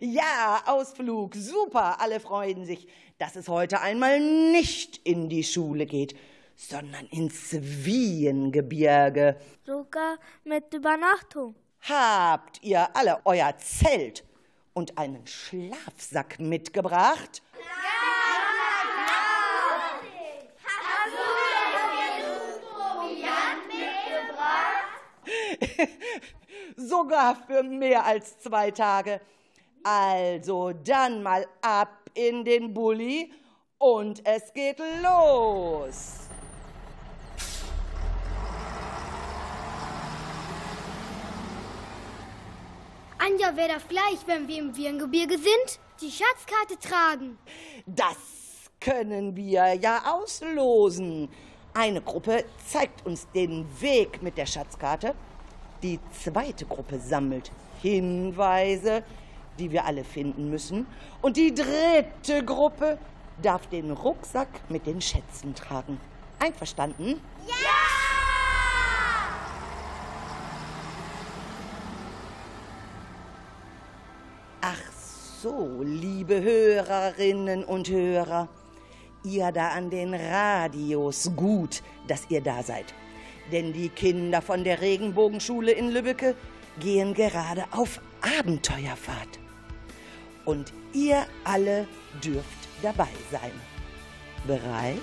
Ja, Ausflug, super, alle freuen sich, dass es heute einmal nicht in die Schule geht, sondern ins Wiehengebirge. Sogar mit Übernachtung. Habt ihr alle euer Zelt und einen Schlafsack mitgebracht? Sogar für mehr als zwei Tage. Also dann mal ab in den Bulli und es geht los. Anja, wer darf gleich, wenn wir im Wirngebirge sind, die Schatzkarte tragen? Das können wir ja auslosen. Eine Gruppe zeigt uns den Weg mit der Schatzkarte. Die zweite Gruppe sammelt Hinweise, die wir alle finden müssen. Und die dritte Gruppe darf den Rucksack mit den Schätzen tragen. Einverstanden? Ja! so, liebe Hörerinnen und Hörer, ihr da an den Radios, gut, dass ihr da seid. Denn die Kinder von der Regenbogenschule in Lübbecke gehen gerade auf Abenteuerfahrt. Und ihr alle dürft dabei sein. Bereit?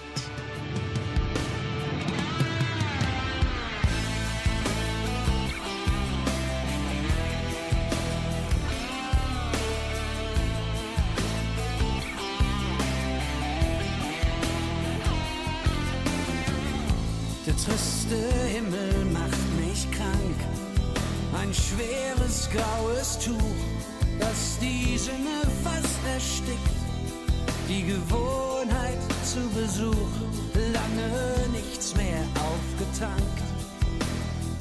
triste Himmel macht mich krank. Ein schweres graues Tuch, das die Sinne fast erstickt. Die Gewohnheit zu Besuch, lange nichts mehr aufgetankt.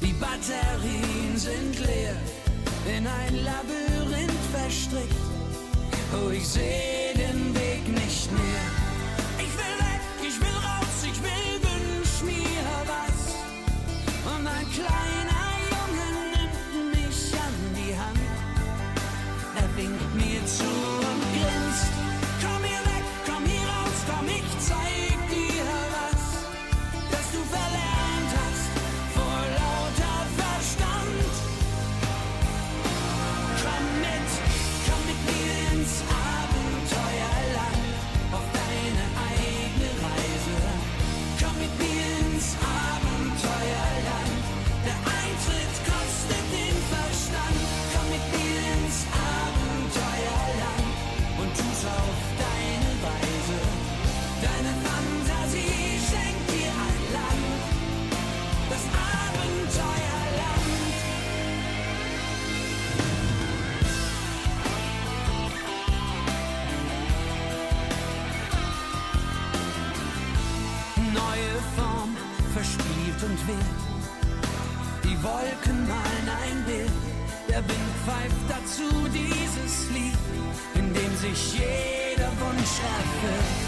Die Batterien sind leer, in ein Labyrinth verstrickt. Oh, ich sehe den Weg nicht mehr. Lied, in dem sich jeder Wunsch erfüllt.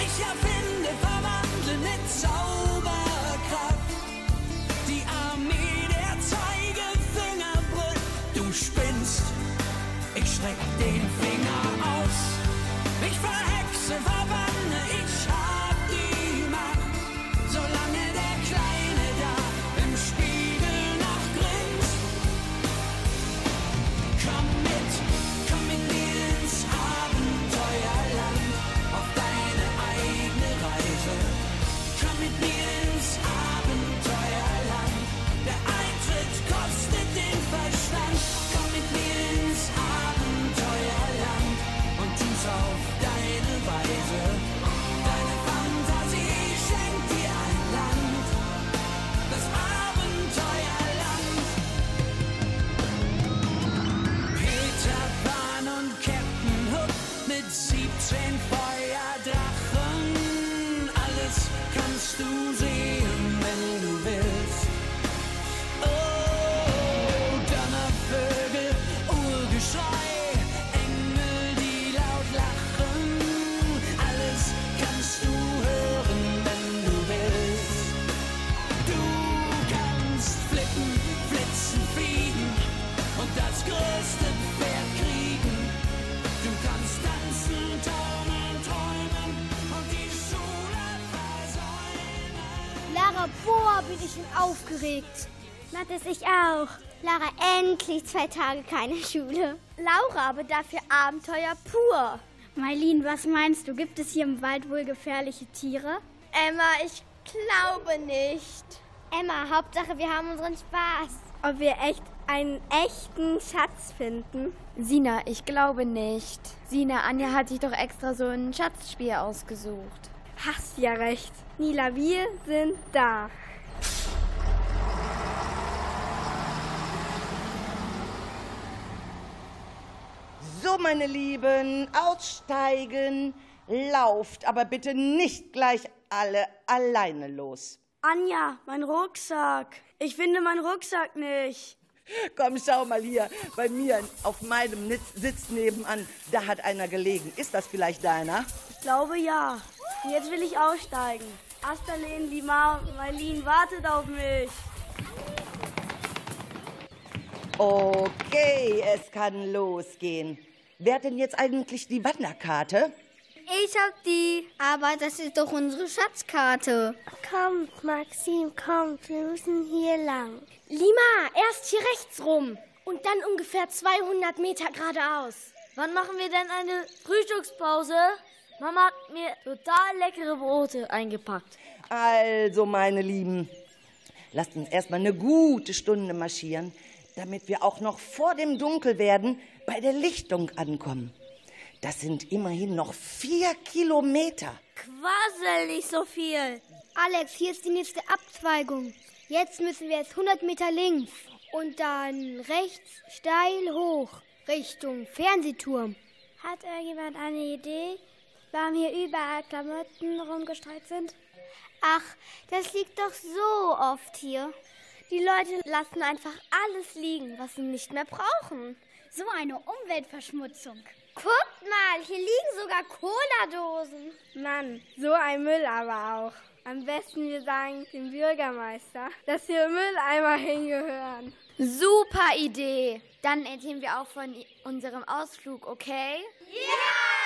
Ich erfinde, verwandle mit Zauberkraft die Armee der Zeigefinger brüllt. Du spinnst, ich streck den Finger aufgeregt. Mathis, ich auch. Lara, endlich zwei Tage keine Schule. Laura, aber dafür Abenteuer pur. Mailin, was meinst du? Gibt es hier im Wald wohl gefährliche Tiere? Emma, ich glaube nicht. Emma, Hauptsache wir haben unseren Spaß. Ob wir echt einen echten Schatz finden? Sina, ich glaube nicht. Sina, Anja hat sich doch extra so ein Schatzspiel ausgesucht. Hast ja recht. Nila, wir sind da. So, meine Lieben, aussteigen, lauft, aber bitte nicht gleich alle alleine los. Anja, mein Rucksack. Ich finde meinen Rucksack nicht. Komm, schau mal hier. Bei mir auf meinem Sitz nebenan, da hat einer gelegen. Ist das vielleicht deiner? Ich glaube ja. Jetzt will ich aussteigen. Asterlin, Lima, Marlin wartet auf mich. Okay, es kann losgehen. Wer hat denn jetzt eigentlich die Wanderkarte? Ich hab die. Aber das ist doch unsere Schatzkarte. Kommt, Maxim, kommt. Wir müssen hier lang. Lima, erst hier rechts rum. Und dann ungefähr 200 Meter geradeaus. Wann machen wir denn eine Frühstückspause? Mama hat mir total leckere Brote eingepackt. Also, meine Lieben, lasst uns erstmal eine gute Stunde marschieren, damit wir auch noch vor dem Dunkelwerden bei der Lichtung ankommen. Das sind immerhin noch vier Kilometer. Quassel nicht so viel. Alex, hier ist die nächste Abzweigung. Jetzt müssen wir jetzt 100 Meter links und dann rechts steil hoch Richtung Fernsehturm. Hat irgendjemand eine Idee, warum hier überall Klamotten rumgestreut sind? Ach, das liegt doch so oft hier. Die Leute lassen einfach alles liegen, was sie nicht mehr brauchen. So eine Umweltverschmutzung. Guckt mal, hier liegen sogar Cola-Dosen. Mann, so ein Müll aber auch. Am besten wir sagen dem Bürgermeister, dass hier Mülleimer hingehören. Super Idee. Dann erzählen wir auch von unserem Ausflug, okay? Ja!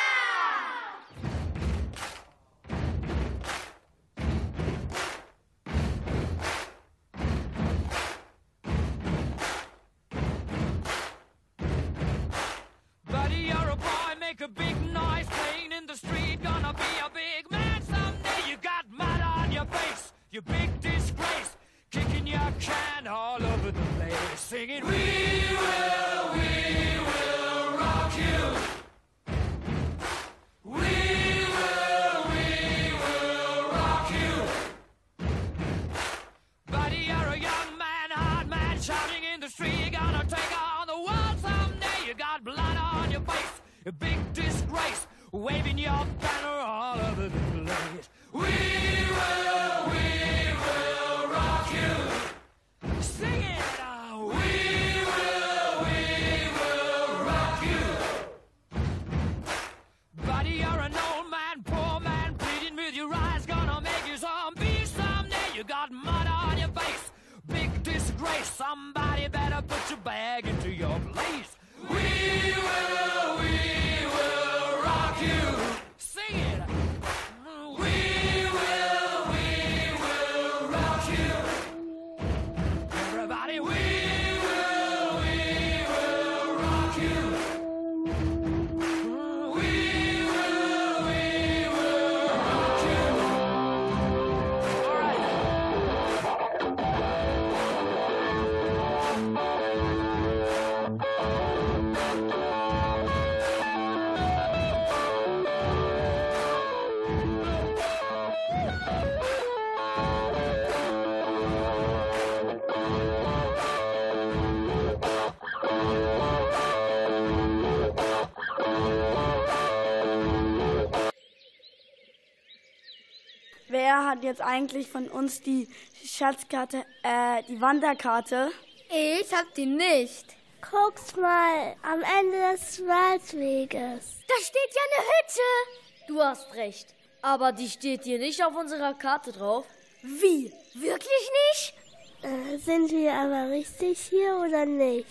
Hat jetzt eigentlich von uns die Schatzkarte, äh, die Wanderkarte? Ich hab die nicht. Guck's mal, am Ende des Waldweges. Da steht ja eine Hütte. Du hast recht. Aber die steht hier nicht auf unserer Karte drauf. Wie? Wirklich nicht? Äh, sind wir aber richtig hier oder nicht?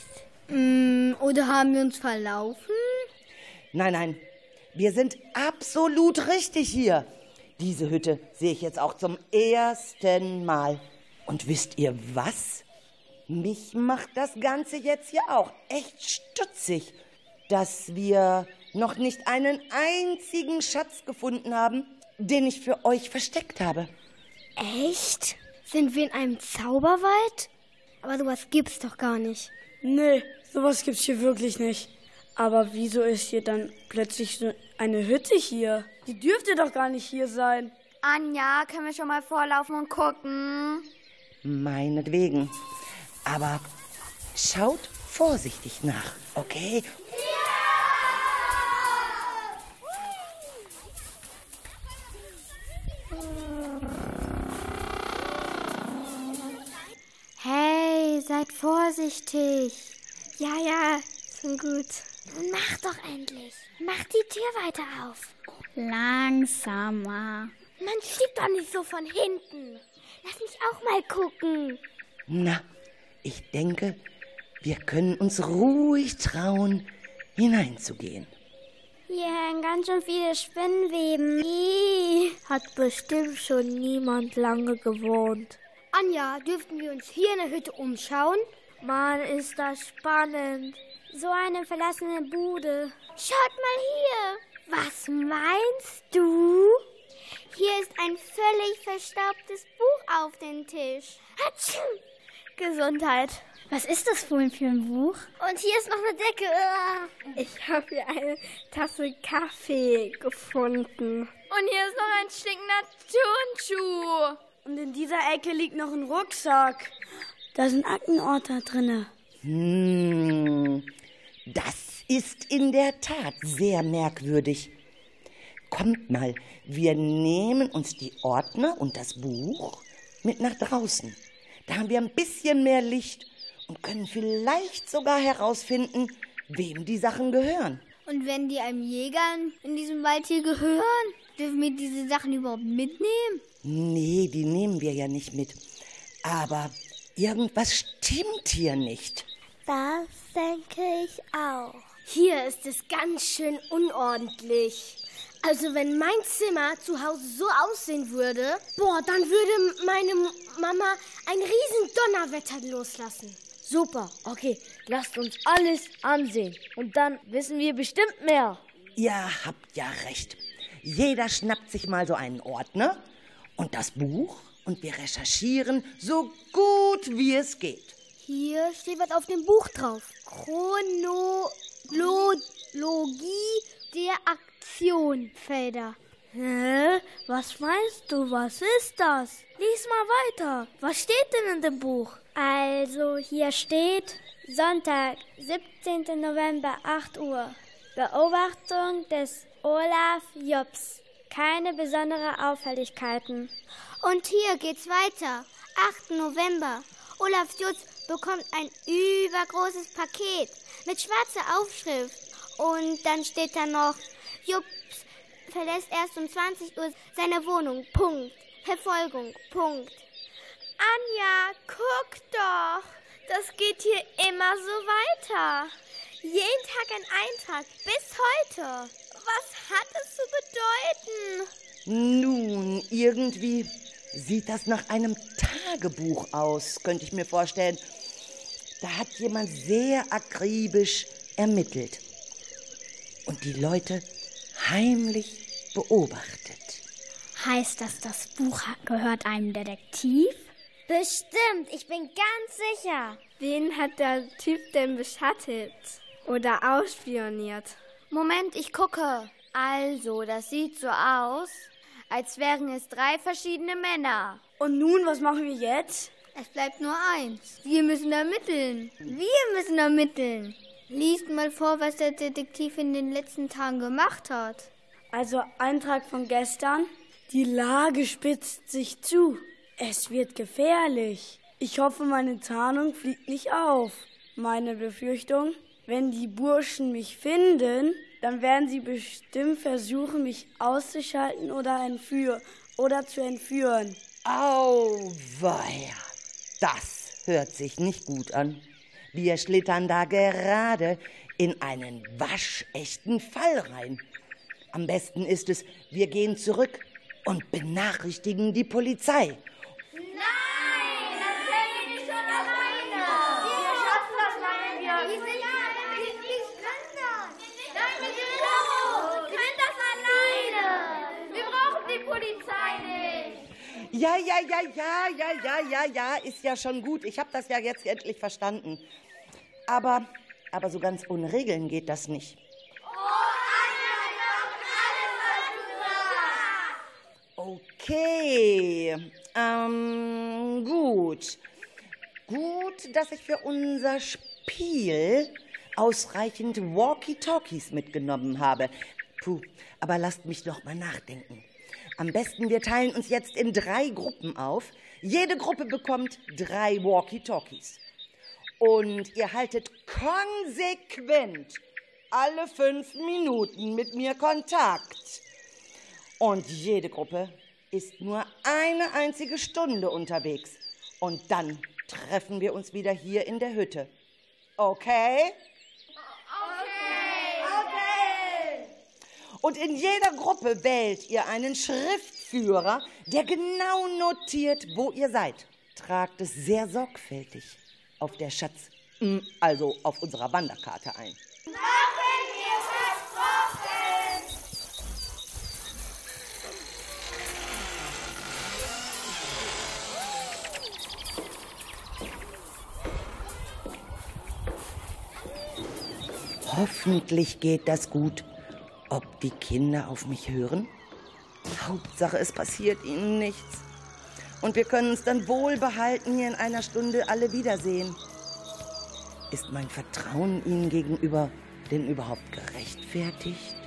Mm, oder haben wir uns verlaufen? Nein, nein, wir sind absolut richtig hier. Diese Hütte sehe ich jetzt auch zum ersten Mal. Und wisst ihr was? Mich macht das Ganze jetzt hier auch echt stutzig, dass wir noch nicht einen einzigen Schatz gefunden haben, den ich für euch versteckt habe. Echt? Sind wir in einem Zauberwald? Aber sowas gibt's doch gar nicht. Nee, sowas gibt's hier wirklich nicht. Aber wieso ist hier dann plötzlich so eine Hütte hier? Die dürfte doch gar nicht hier sein. Anja, können wir schon mal vorlaufen und gucken? Meinetwegen. Aber schaut vorsichtig nach, okay? Hey, seid vorsichtig. Ja, ja, schon gut. Mach doch endlich. Mach die Tür weiter auf. Langsamer. Man schiebt doch nicht so von hinten. Lass mich auch mal gucken. Na, ich denke, wir können uns ruhig trauen, hineinzugehen. Hier hängen ganz schön viele Spinnenweben. Ih. Hat bestimmt schon niemand lange gewohnt. Anja, dürften wir uns hier in der Hütte umschauen? Mann, ist das spannend. So eine verlassene Bude. Schaut mal hier. Was meinst du? Hier ist ein völlig verstaubtes Buch auf dem Tisch. Hatschum. Gesundheit. Was ist das wohl für ein Buch? Und hier ist noch eine Decke. Ich habe hier eine Tasse Kaffee gefunden. Und hier ist noch ein stinkender Turnschuh. Und in dieser Ecke liegt noch ein Rucksack. Da sind Aktenorte drinne. Hm, das ist in der Tat sehr merkwürdig. Kommt mal, wir nehmen uns die Ordner und das Buch mit nach draußen. Da haben wir ein bisschen mehr Licht und können vielleicht sogar herausfinden, wem die Sachen gehören. Und wenn die einem Jäger in diesem Wald hier gehören, dürfen wir diese Sachen überhaupt mitnehmen? Nee, die nehmen wir ja nicht mit. Aber irgendwas stimmt hier nicht. Das denke ich auch. Hier ist es ganz schön unordentlich. Also wenn mein Zimmer zu Hause so aussehen würde, boah, dann würde meine Mama ein riesen Donnerwetter loslassen. Super, okay, lasst uns alles ansehen. Und dann wissen wir bestimmt mehr. Ihr habt ja recht. Jeder schnappt sich mal so einen Ordner und das Buch und wir recherchieren so gut wie es geht. Hier steht was auf dem Buch drauf. Chronologie der Aktionfelder. Hä? Was meinst du? Was ist das? Lies mal weiter. Was steht denn in dem Buch? Also hier steht Sonntag, 17. November, 8 Uhr. Beobachtung des Olaf Jobs. Keine besondere Auffälligkeiten. Und hier geht's weiter. 8. November. Olaf Jutz bekommt ein übergroßes Paket mit schwarzer Aufschrift. Und dann steht da noch, Jups verlässt erst um 20 Uhr seine Wohnung. Punkt. Verfolgung. Punkt. Anja, guck doch. Das geht hier immer so weiter. Jeden Tag ein Eintrag, bis heute. Was hat es zu bedeuten? Nun, irgendwie sieht das nach einem Tagebuch aus, könnte ich mir vorstellen. Da hat jemand sehr akribisch ermittelt und die Leute heimlich beobachtet. Heißt das, das Buch gehört einem Detektiv? Bestimmt, ich bin ganz sicher. Wen hat der Typ denn beschattet oder ausspioniert? Moment, ich gucke. Also, das sieht so aus, als wären es drei verschiedene Männer. Und nun, was machen wir jetzt? Es bleibt nur eins. Wir müssen ermitteln. Wir müssen ermitteln. Liest mal vor, was der Detektiv in den letzten Tagen gemacht hat. Also Eintrag von gestern. Die Lage spitzt sich zu. Es wird gefährlich. Ich hoffe, meine Tarnung fliegt nicht auf. Meine Befürchtung, wenn die Burschen mich finden, dann werden sie bestimmt versuchen, mich auszuschalten oder entführen oder zu entführen. Auweia, das hört sich nicht gut an. Wir schlittern da gerade in einen waschechten Fall rein. Am besten ist es, wir gehen zurück und benachrichtigen die Polizei. Ja, ja, ja, ja, ja, ja, ja, ja, ist ja schon gut. Ich habe das ja jetzt endlich verstanden. Aber, aber so ganz ohne Regeln geht das nicht. Okay, ähm, gut. Gut, dass ich für unser Spiel ausreichend Walkie-Talkies mitgenommen habe. Puh, aber lasst mich doch mal nachdenken. Am besten, wir teilen uns jetzt in drei Gruppen auf. Jede Gruppe bekommt drei Walkie-Talkies. Und ihr haltet konsequent alle fünf Minuten mit mir Kontakt. Und jede Gruppe ist nur eine einzige Stunde unterwegs. Und dann treffen wir uns wieder hier in der Hütte. Okay? Und in jeder Gruppe wählt ihr einen Schriftführer, der genau notiert, wo ihr seid. Tragt es sehr sorgfältig auf der Schatz, also auf unserer Wanderkarte ein. Hoffentlich geht das gut. Ob die Kinder auf mich hören? Hauptsache, es passiert ihnen nichts. Und wir können uns dann wohlbehalten hier in einer Stunde alle wiedersehen. Ist mein Vertrauen ihnen gegenüber denn überhaupt gerechtfertigt?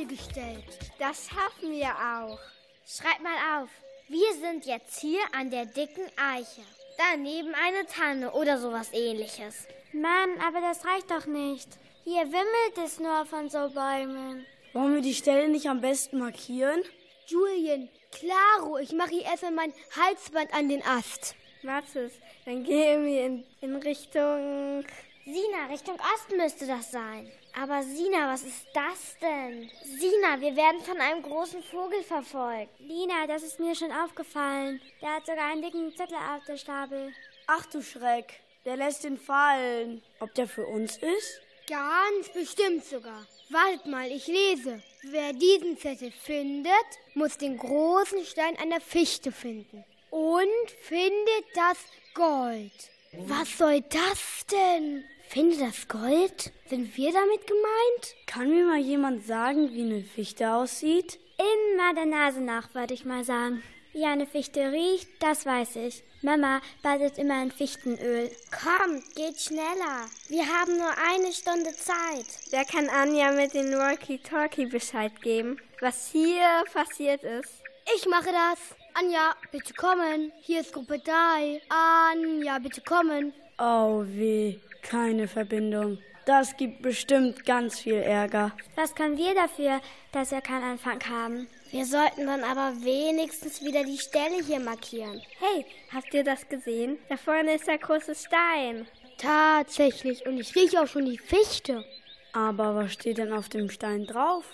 Alleine gestellt. Das schaffen wir auch. Schreib mal auf. Wir sind jetzt hier an der dicken Eiche. Daneben eine Tanne oder sowas ähnliches. Mann, aber das reicht doch nicht. Hier wimmelt es nur von so Bäumen. Wollen wir die Stelle nicht am besten markieren? Julien, Claro, ich mache hier erstmal mein Halsband an den Ast. Mathis, dann gehen wir in, in Richtung... Sina, Richtung Osten müsste das sein. Aber Sina, was ist das denn? Sina, wir werden von einem großen Vogel verfolgt. Lina, das ist mir schon aufgefallen. Der hat sogar einen dicken Zettel auf der Stapel. Ach du Schreck, der lässt ihn fallen. Ob der für uns ist? Ganz bestimmt sogar. Wartet mal, ich lese. Wer diesen Zettel findet, muss den großen Stein einer Fichte finden. Und findet das Gold. Was soll das denn? Finde das Gold? Sind wir damit gemeint? Kann mir mal jemand sagen, wie eine Fichte aussieht? Immer der Nase nach, würde ich mal sagen. Wie eine Fichte riecht, das weiß ich. Mama badet immer in Fichtenöl. Komm, geht schneller. Wir haben nur eine Stunde Zeit. Wer kann Anja mit dem Walkie-Talkie Bescheid geben, was hier passiert ist? Ich mache das. Anja, bitte kommen. Hier ist Gruppe 3. Anja, bitte kommen. Oh weh, keine Verbindung. Das gibt bestimmt ganz viel Ärger. Was können wir dafür, dass wir keinen Anfang haben? Wir sollten dann aber wenigstens wieder die Stelle hier markieren. Hey, habt ihr das gesehen? Da vorne ist der große Stein. Tatsächlich. Und ich rieche auch schon die Fichte. Aber was steht denn auf dem Stein drauf?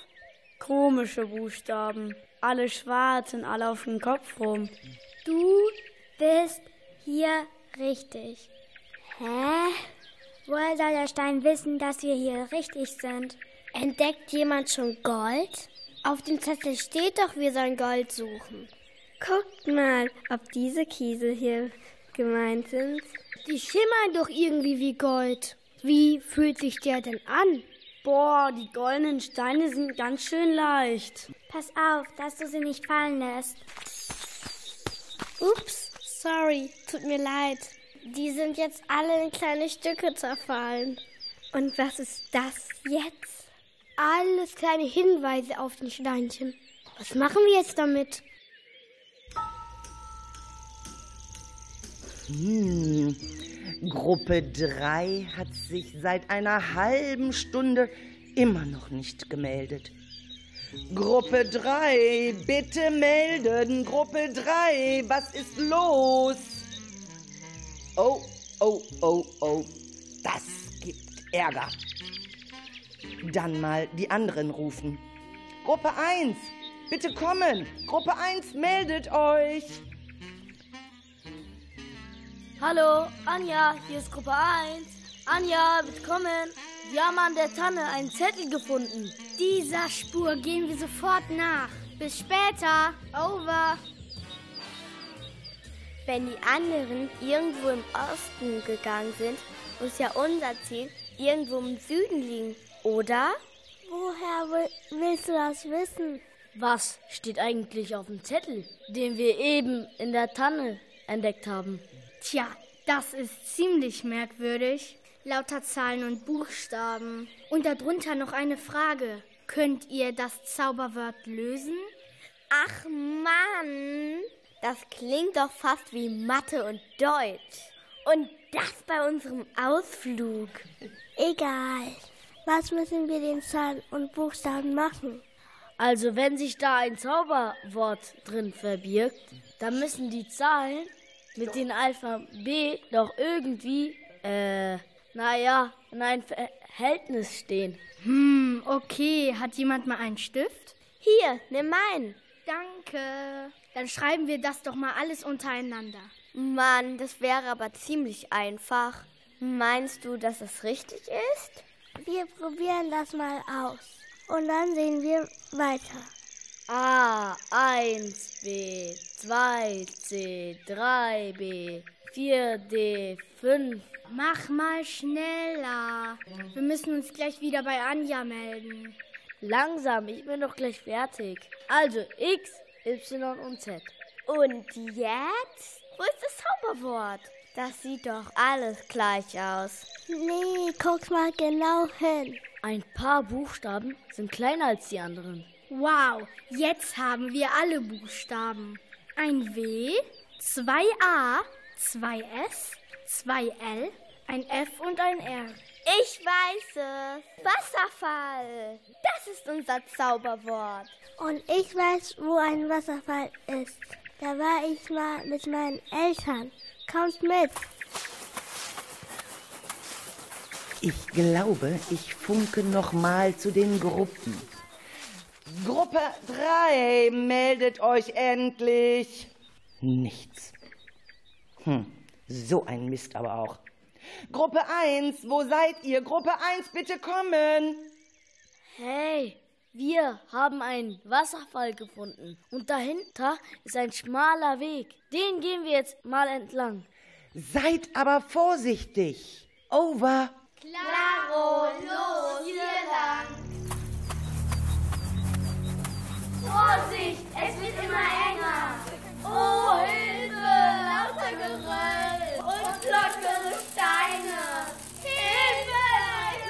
Komische Buchstaben. Alle schwarz und alle auf dem Kopf rum. Du bist hier richtig. Hä? Woher soll der Stein wissen, dass wir hier richtig sind? Entdeckt jemand schon Gold? Auf dem Zettel steht doch, wir sollen Gold suchen. Guckt mal, ob diese Kiesel hier gemeint sind. Die schimmern doch irgendwie wie Gold. Wie fühlt sich der denn an? Boah, die goldenen Steine sind ganz schön leicht. Pass auf, dass du sie nicht fallen lässt. Ups, sorry, tut mir leid. Die sind jetzt alle in kleine Stücke zerfallen. Und was ist das jetzt? Alles kleine Hinweise auf den Steinchen. Was machen wir jetzt damit? Hm. Gruppe 3 hat sich seit einer halben Stunde immer noch nicht gemeldet. Gruppe 3, bitte melden. Gruppe 3, was ist los? Oh, oh, oh, oh, das gibt Ärger. Dann mal die anderen rufen. Gruppe 1, bitte kommen. Gruppe 1, meldet euch. Hallo, Anja, hier ist Gruppe 1. Anja, bitte kommen. Wir haben an der Tanne einen Zettel gefunden. Dieser Spur gehen wir sofort nach. Bis später. Over. Wenn die anderen irgendwo im Osten gegangen sind, muss ja unser Ziel irgendwo im Süden liegen, oder? Woher willst du das wissen? Was steht eigentlich auf dem Zettel, den wir eben in der Tanne entdeckt haben? Tja, das ist ziemlich merkwürdig. Lauter Zahlen und Buchstaben. Und darunter noch eine Frage. Könnt ihr das Zauberwort lösen? Ach Mann, das klingt doch fast wie Mathe und Deutsch. Und das bei unserem Ausflug. Egal. Was müssen wir den Zahlen und Buchstaben machen? Also wenn sich da ein Zauberwort drin verbirgt, dann müssen die Zahlen mit dem Alphabet doch irgendwie, äh, naja, in ein Verhältnis stehen. Hm, okay. Hat jemand mal einen Stift? Hier, nimm meinen. Danke. Dann schreiben wir das doch mal alles untereinander. Mann, das wäre aber ziemlich einfach. Meinst du, dass es richtig ist? Wir probieren das mal aus. Und dann sehen wir weiter. A, 1, B, 2, C, 3, B, 4, D, 5. Mach mal schneller. Wir müssen uns gleich wieder bei Anja melden. Langsam, ich bin doch gleich fertig. Also X, Y und Z. Und jetzt? Wo ist das Zauberwort? Das sieht doch alles gleich aus. Nee, guck mal genau hin. Ein paar Buchstaben sind kleiner als die anderen. Wow, jetzt haben wir alle Buchstaben. Ein W, zwei A, zwei S, zwei L, ein F und ein R. Ich weiß es. Wasserfall. Das ist unser Zauberwort. Und ich weiß, wo ein Wasserfall ist. Da war ich mal mit meinen Eltern. Kommt mit. Ich glaube, ich funke noch mal zu den Gruppen. Gruppe 3, meldet euch endlich. Nichts. Hm, so ein Mist aber auch. Gruppe 1, wo seid ihr? Gruppe 1, bitte kommen. Hey, wir haben einen Wasserfall gefunden. Und dahinter ist ein schmaler Weg. Den gehen wir jetzt mal entlang. Seid aber vorsichtig. Over. Klaro, los, hier lang. Vorsicht, es wird immer enger. Oh, Hilfe, lauter Geröll lockere Steine. Hilfe,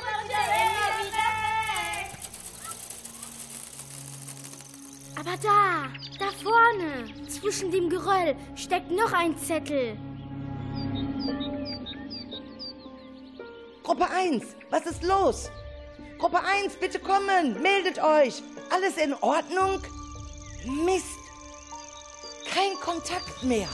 rutscht ja immer wieder weg. Aber da, da vorne, zwischen dem Geröll, steckt noch ein Zettel. Gruppe 1, was ist los? Gruppe 1, bitte kommen, meldet euch. Alles in Ordnung? Mist. Kein Kontakt mehr.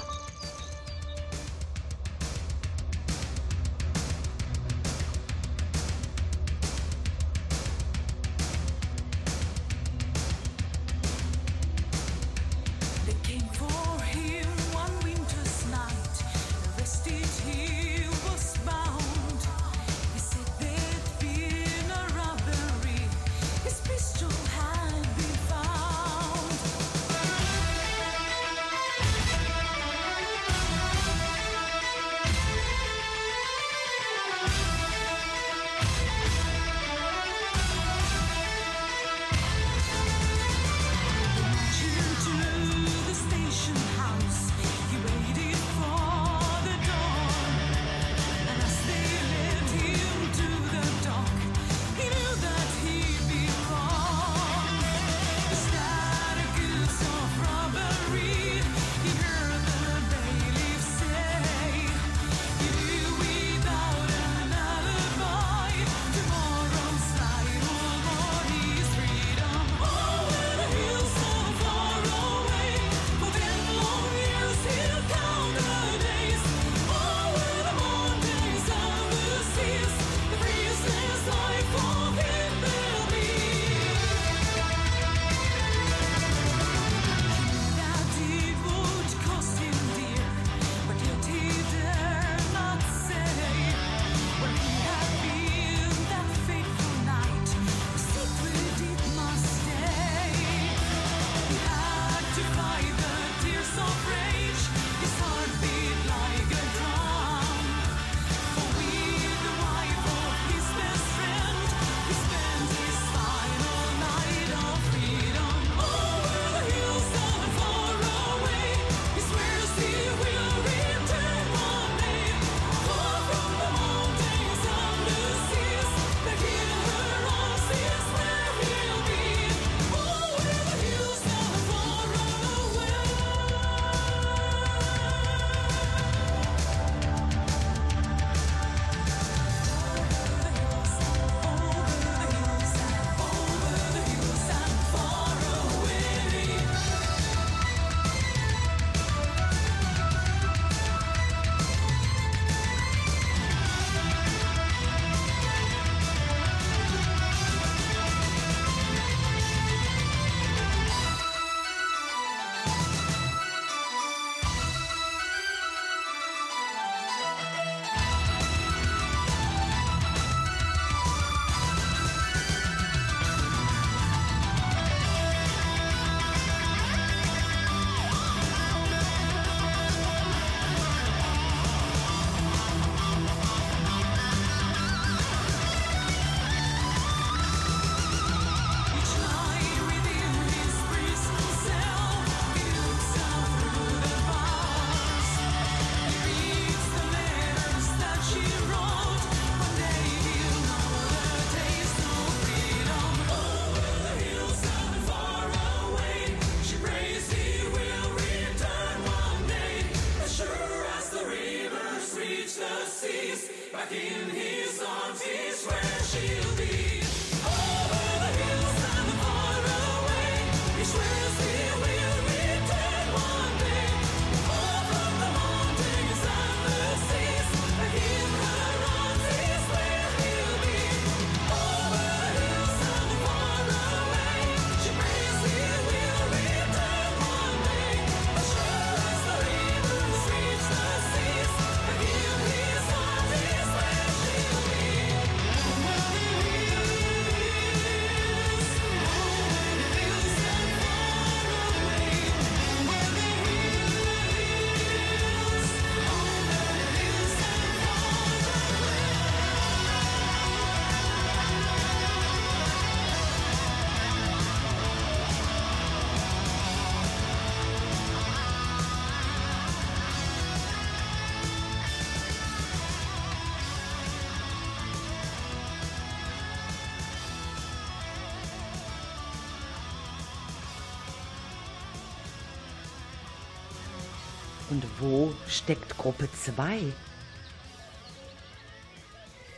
Wo steckt Gruppe 2?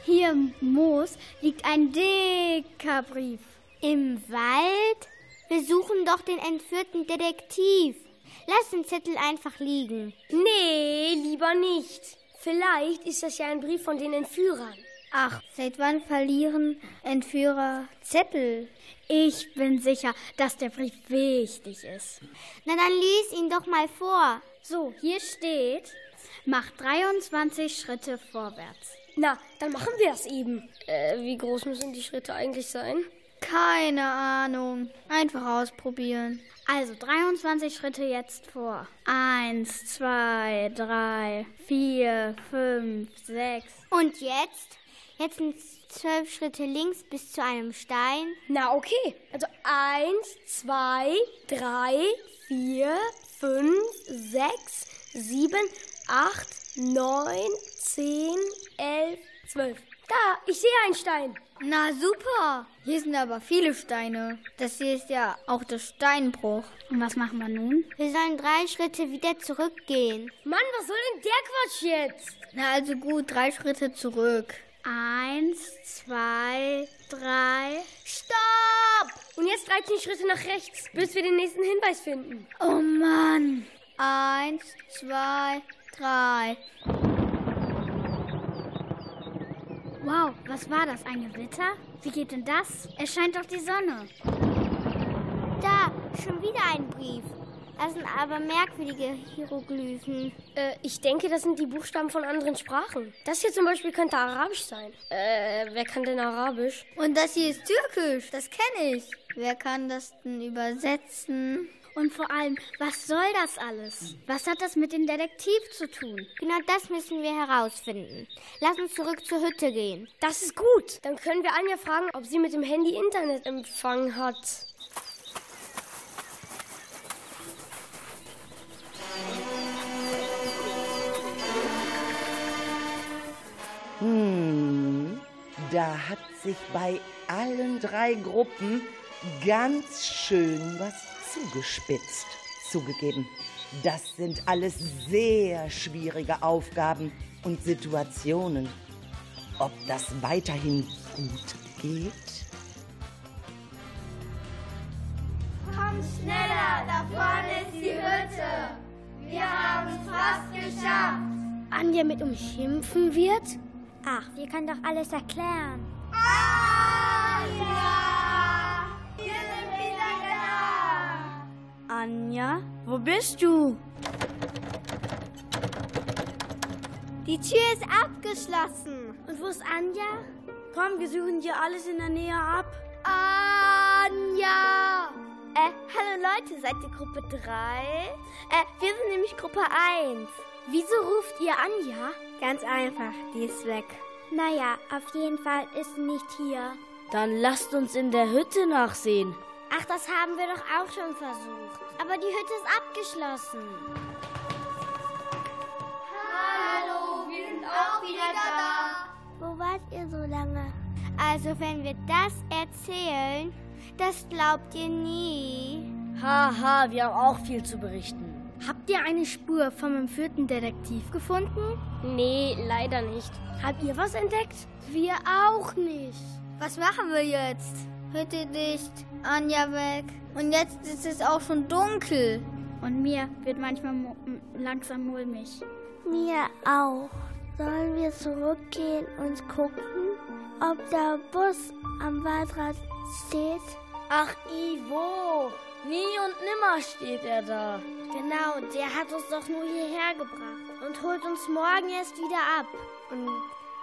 Hier im Moos liegt ein dicker Brief. Im Wald? Wir suchen doch den entführten Detektiv. Lass den Zettel einfach liegen. Nee, lieber nicht. Vielleicht ist das ja ein Brief von den Entführern. Ach, seit wann verlieren Entführer Zettel? Ich bin sicher, dass der Brief wichtig ist. Na dann lies ihn doch mal vor. So, hier steht, mach 23 Schritte vorwärts. Na, dann machen wir das eben. Äh, wie groß müssen die Schritte eigentlich sein? Keine Ahnung. Einfach ausprobieren. Also 23 Schritte jetzt vor. Eins, zwei, drei, vier, fünf, sechs. Und jetzt? Jetzt sind zwölf Schritte links bis zu einem Stein. Na, okay. Also eins, zwei, drei, vier, fünf, sechs, sieben, acht, neun, zehn, elf, zwölf. Da, ich sehe einen Stein. Na super. Hier sind aber viele Steine. Das hier ist ja auch der Steinbruch. Und was machen wir nun? Wir sollen drei Schritte wieder zurückgehen. Mann, was soll denn der Quatsch jetzt? Na also gut, drei Schritte zurück. Eins, zwei, drei. Stopp! Und jetzt 13 Schritte nach rechts, bis wir den nächsten Hinweis finden. Oh Mann. Eins, zwei, drei. Wow, was war das? Ein Gewitter? Wie geht denn das? Es scheint doch die Sonne. Da, schon wieder ein Brief. Das sind aber merkwürdige Hieroglyphen. Äh, ich denke, das sind die Buchstaben von anderen Sprachen. Das hier zum Beispiel könnte Arabisch sein. Äh, wer kann denn Arabisch? Und das hier ist Türkisch. Das kenne ich. Wer kann das denn übersetzen? Und vor allem, was soll das alles? Was hat das mit dem Detektiv zu tun? Genau das müssen wir herausfinden. Lass uns zurück zur Hütte gehen. Das ist gut. Dann können wir Anja fragen, ob sie mit dem Handy Internetempfang hat. Da hat sich bei allen drei Gruppen ganz schön was zugespitzt. Zugegeben, das sind alles sehr schwierige Aufgaben und Situationen. Ob das weiterhin gut geht? Komm schneller, da vorne ist die Hütte. Wir haben es fast geschafft. Anja mit uns schimpfen wird? Ach, wir können doch alles erklären. Anja! Wir sind wieder da. Anja, wo bist du? Die Tür ist abgeschlossen. Und wo ist Anja? Komm, wir suchen dir alles in der Nähe ab. Anja! Äh, hallo Leute, seid ihr Gruppe 3? Äh, wir sind nämlich Gruppe 1. Wieso ruft ihr Anja? Ganz einfach, die ist weg. Naja, auf jeden Fall ist sie nicht hier. Dann lasst uns in der Hütte nachsehen. Ach, das haben wir doch auch schon versucht. Aber die Hütte ist abgeschlossen. Hallo, wir sind auch wieder da. Wo wart ihr so lange? Also, wenn wir das erzählen, das glaubt ihr nie. Haha, wir haben auch viel zu berichten. Habt ihr eine Spur vom entführten Detektiv gefunden? Nee, leider nicht. Habt ihr was entdeckt? Wir auch nicht. Was machen wir jetzt? Hütte dicht, Anja weg. Und jetzt ist es auch schon dunkel. Und mir wird manchmal langsam mulmig. Mir auch. Sollen wir zurückgehen und gucken, ob der Bus am Waldrad steht? Ach, Ivo! Nie und nimmer steht er da. Genau, der hat uns doch nur hierher gebracht und holt uns morgen erst wieder ab. Und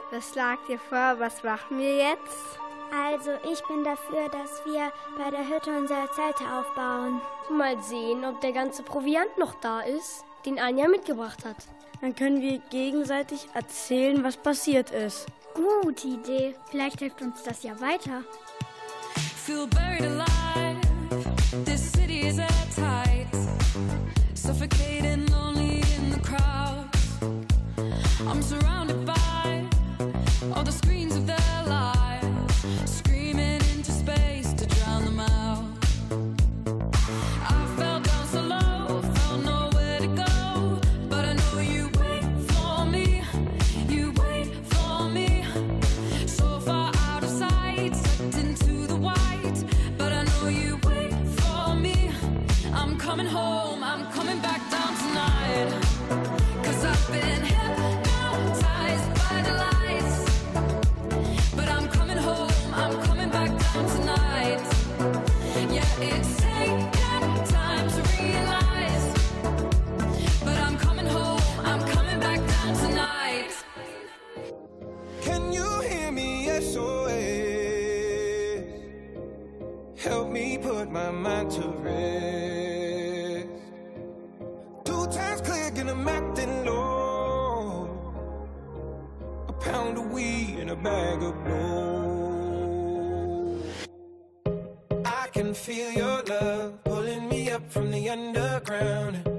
was schlagt ihr vor? Was machen wir jetzt? Also, ich bin dafür, dass wir bei der Hütte unsere Zelte aufbauen. Mal sehen, ob der ganze Proviant noch da ist, den Anja mitgebracht hat. Dann können wir gegenseitig erzählen, was passiert ist. Gute Idee. Vielleicht hilft uns das ja weiter. Feel buried alive. I'm surrounded by all the screens of their bag of blow. I can feel your love pulling me up from the underground.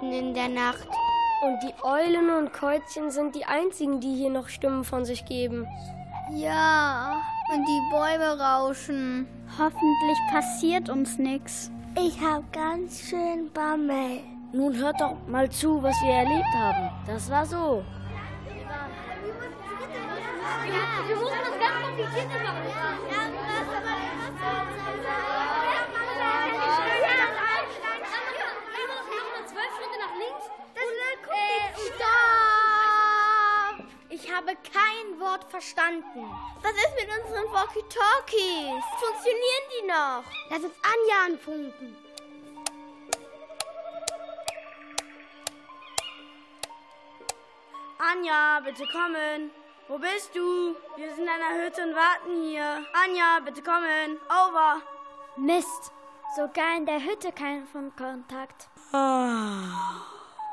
Mitten in der Nacht. Und die Eulen und Käuzchen sind die einzigen, die hier noch Stimmen von sich geben. Ja, und die Bäume rauschen. Hoffentlich passiert uns nichts. Ich hab ganz schön Bammel. Nun hört doch mal zu, was wir erlebt haben. Das war so. Wir mussten das ganz kompliziert machen. Verstanden. Was ist mit unseren Walkie-Talkies? Funktionieren die noch? Lass uns Anja anfunken. Anja, bitte kommen. Wo bist du? Wir sind in einer Hütte und warten hier. Anja, bitte kommen. Over. Mist, sogar in der Hütte kein Funkkontakt.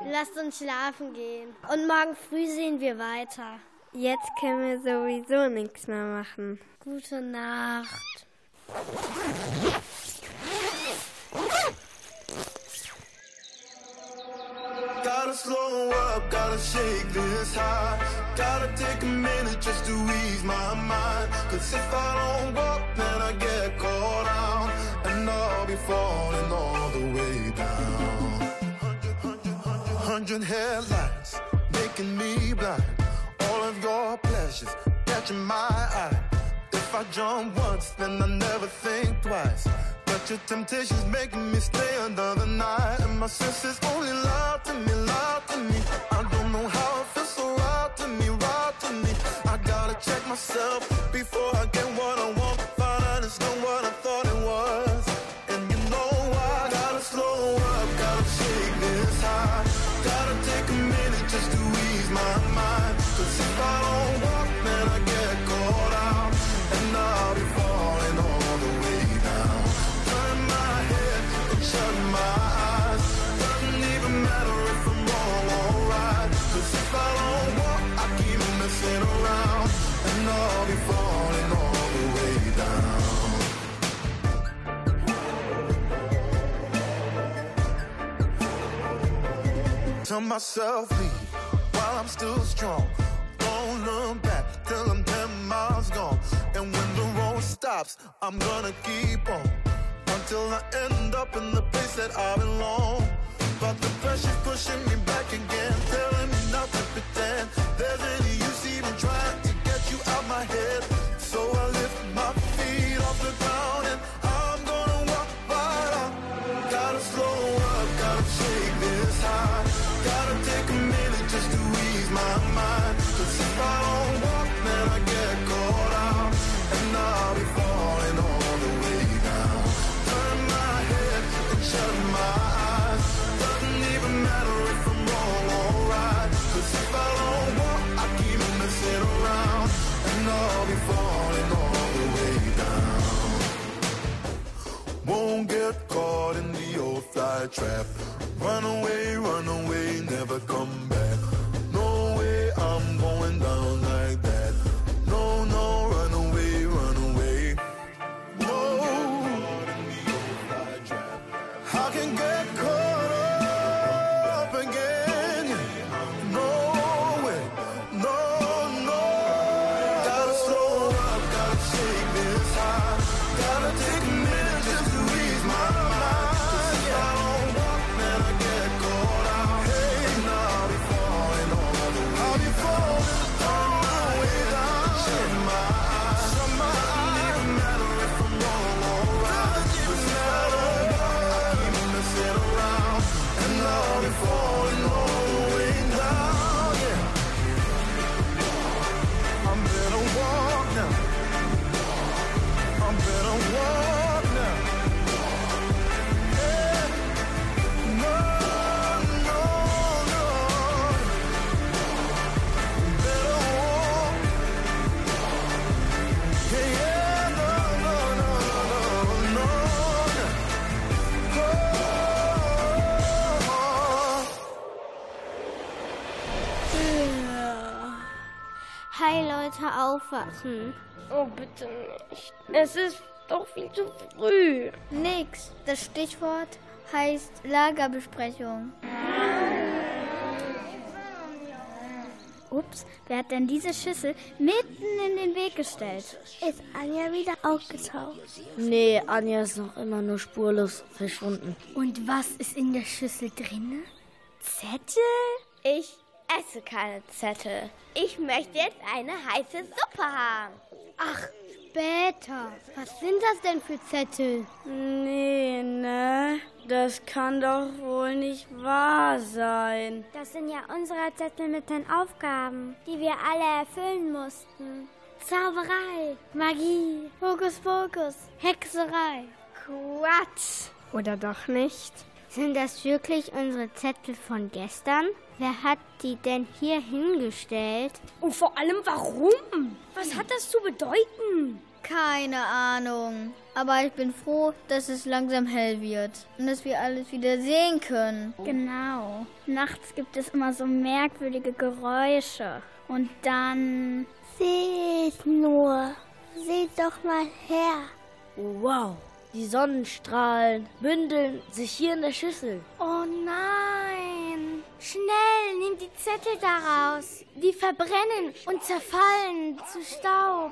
Lasst uns schlafen gehen. Und morgen früh sehen wir weiter. Jetzt können wir sowieso nichts mehr machen. Gute Nacht. Gotta slow up, gotta shake this high. Gotta take a minute just to ease my mind. Cause if I don't walk, then I get caught out. And I'll be falling all the way down. Hundred, hundred, hundred, hundred headlights making me blind. Your pleasures catching my eye. If I jump once, then I never think twice. But your temptation's making me stay another night. And my senses only lie to me, lie to me. I don't know how it feels so right to me, right to me. I gotta check myself before I get Tell myself leave while I'm still strong. Don't look back till I'm 10 miles gone. And when the road stops, I'm gonna keep on until I end up in the place that I belong. But the pressure's pushing me back again, telling me not to pretend there's any use even trying to get you out my head. So I lift my feet off the ground Cause Leute, aufwachen. Oh, bitte nicht. Es ist doch viel zu früh. Nix. Das Stichwort heißt Lagerbesprechung. Ups, wer hat denn diese Schüssel mitten in den Weg gestellt? Ist Anja wieder aufgetaucht? Nee, Anja ist noch immer nur spurlos verschwunden. Und was ist in der Schüssel drin? Zettel? Ich esse keine Zettel. Ich möchte jetzt eine heiße Suppe haben. Ach, später. Was sind das denn für Zettel? Nee, ne? Das kann doch wohl nicht wahr sein. Das sind ja unsere Zettel mit den Aufgaben, die wir alle erfüllen mussten. Zauberei, Magie, Hokuspokus, Hexerei. Quatsch. Oder doch nicht? Sind das wirklich unsere Zettel von gestern? Wer hat die denn hier hingestellt? Und vor allem warum? Was hat das zu bedeuten? Keine Ahnung. Aber ich bin froh, dass es langsam hell wird und dass wir alles wieder sehen können. Genau. Nachts gibt es immer so merkwürdige Geräusche. Und dann. Seht nur. Seht doch mal her. Wow. Die Sonnenstrahlen bündeln sich hier in der Schüssel. Oh nein! Schnell, nimm die Zettel daraus. Die verbrennen und zerfallen zu Staub.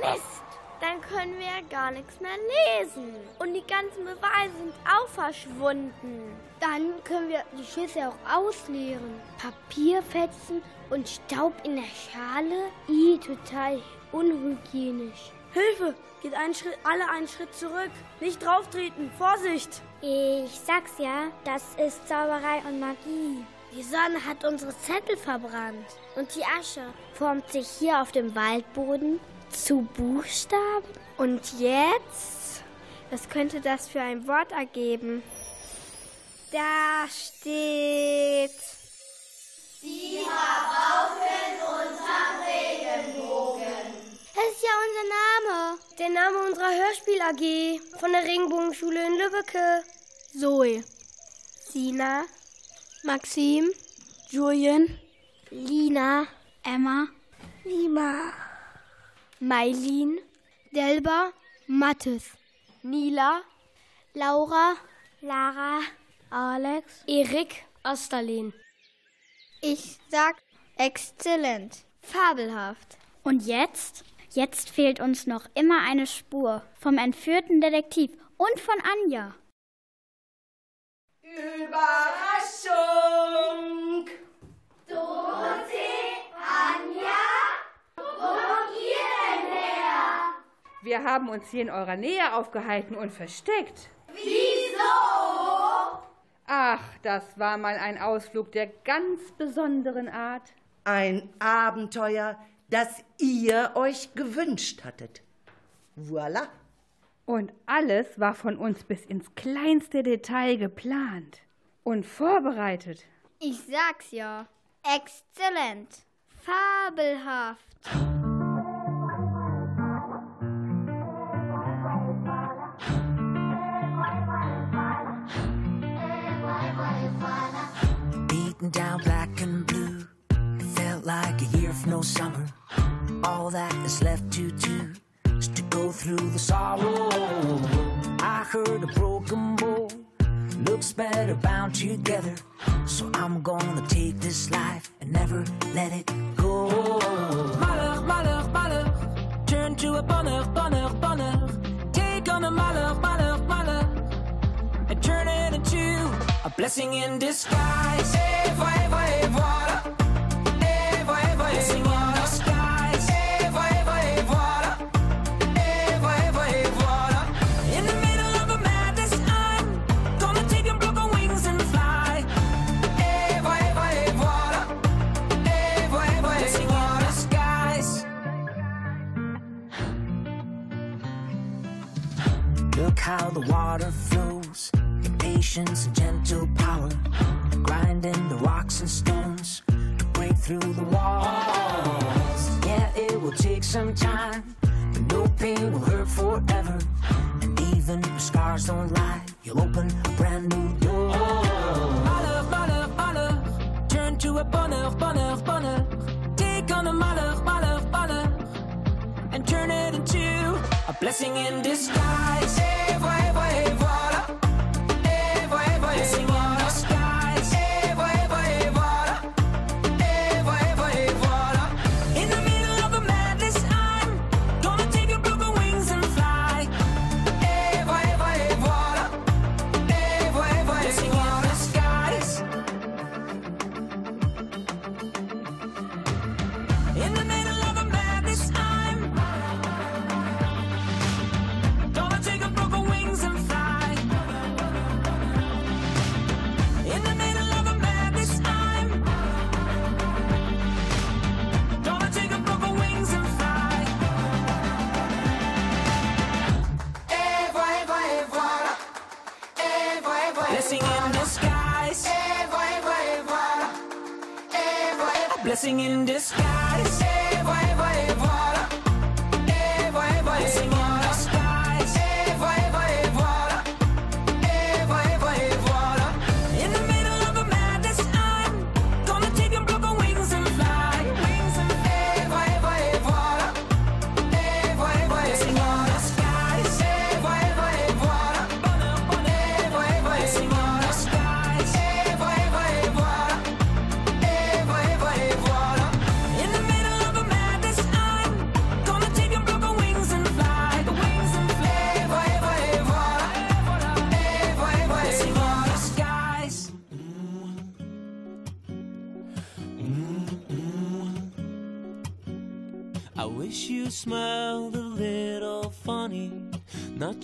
Mist! Dann können wir ja gar nichts mehr lesen. Und die ganzen Beweise sind auch verschwunden. Dann können wir die Schüssel auch ausleeren. Papierfetzen und Staub in der Schale? I, total unhygienisch. Hilfe! Geht einen Schritt, alle einen Schritt zurück. Nicht drauftreten. Vorsicht! Ich sag's ja, das ist Zauberei und Magie. Die Sonne hat unsere Zettel verbrannt. Und die Asche formt sich hier auf dem Waldboden zu Buchstaben. Und jetzt? Was könnte das für ein Wort ergeben? Da steht. Sie unser Regenbogen. Das ist ja unser Name. Der Name unserer Hörspiel AG von der Regenbogenschule in Lübbecke. Zoe. Sina. Maxim. Julian. Lina. Emma. Lima. Mailin. Delba. Mathis. Nila. Laura. Lara. Alex. Erik. Osterlin. Ich sag exzellent. Fabelhaft. Und jetzt? Jetzt fehlt uns noch immer eine Spur vom entführten Detektiv und von Anja. Überraschung! Dorothee, Anja, wo kommt ihr denn her? Wir haben uns hier in eurer Nähe aufgehalten und versteckt. Wieso? Ach, das war mal ein Ausflug der ganz besonderen Art. Ein Abenteuer, das ihr euch gewünscht hattet. Voilà. Und alles war von uns bis ins kleinste Detail geplant und vorbereitet. Ich sag's ja. Exzellent. Fabelhaft. Beaten down black no summer. All that is left to do is to go through the sorrow. I heard a broken bowl looks better bound together. So I'm gonna take this life and never let it go. Malheur, malheur, malheur. Turn to a bonheur, bonheur, bonheur. Take on a malheur, malheur, malheur. And turn it into a blessing in disguise. Et voilà, how the water flows, in patience and gentle power, grinding the rocks and stones to break through the walls. Yeah, it will take some time, but no pain will hurt forever. And even if scars don't lie, you'll open a brand new door. Malheur, malheur, malheur, turn to a bonheur, bonheur, bonheur. Blessing in disguise. Et voilà, et voilà, singing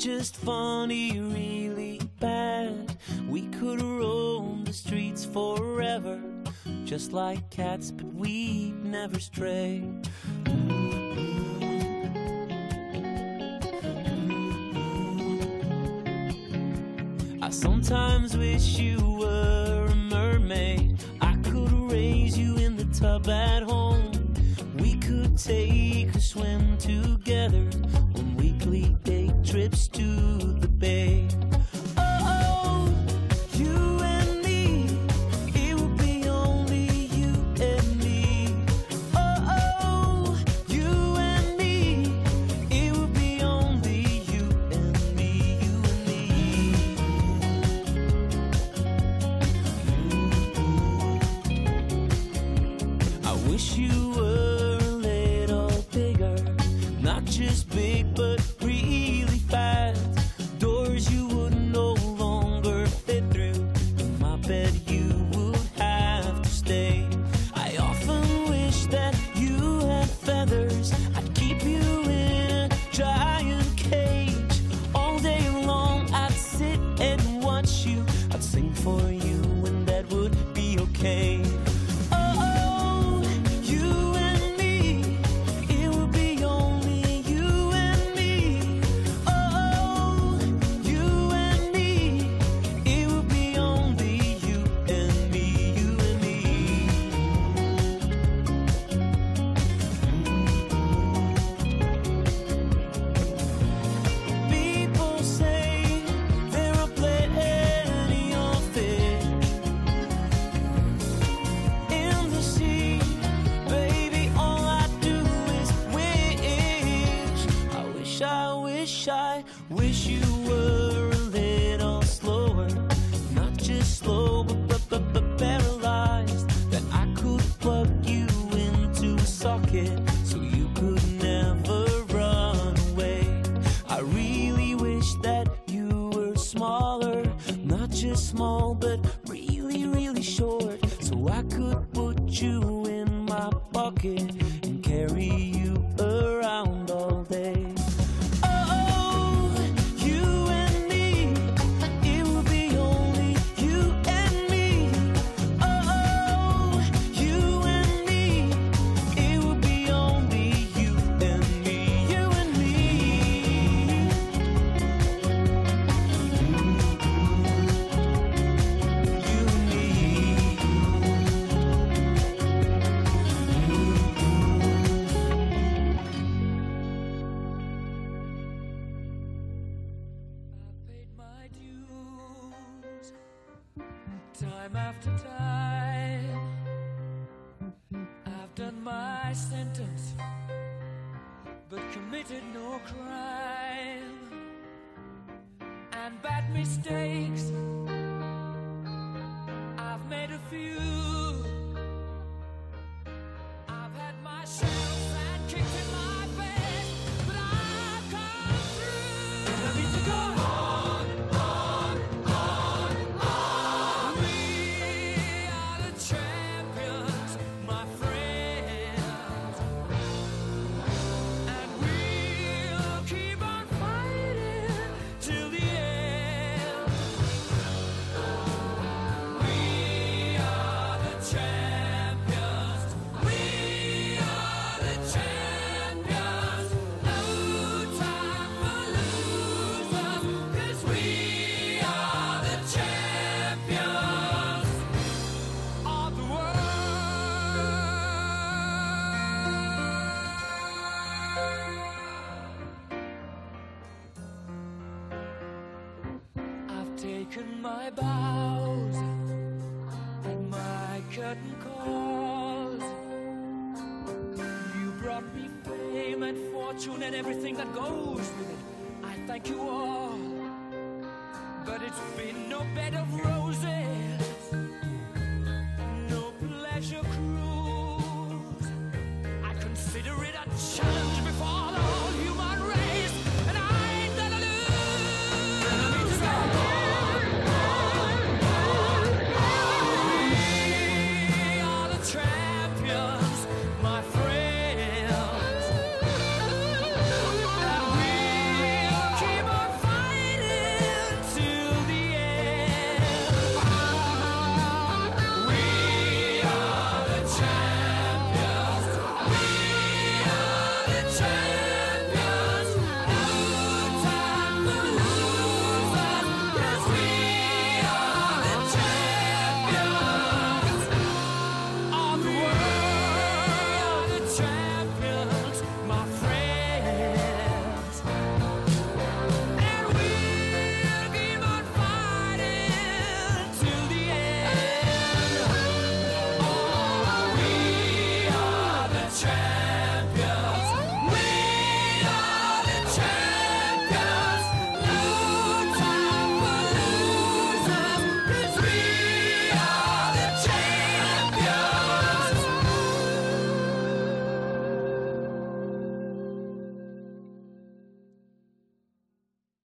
just funny, really bad. We could roam the streets forever, just like cats, but we'd never stray. I sometimes wish you were a mermaid. I could raise you in the tub at home. We could take a swim together trips to my pocket and carry you. Taken my bows and my curtain calls. You brought me fame and fortune and everything that goes with it. I thank you all, but it's been no bed of roses,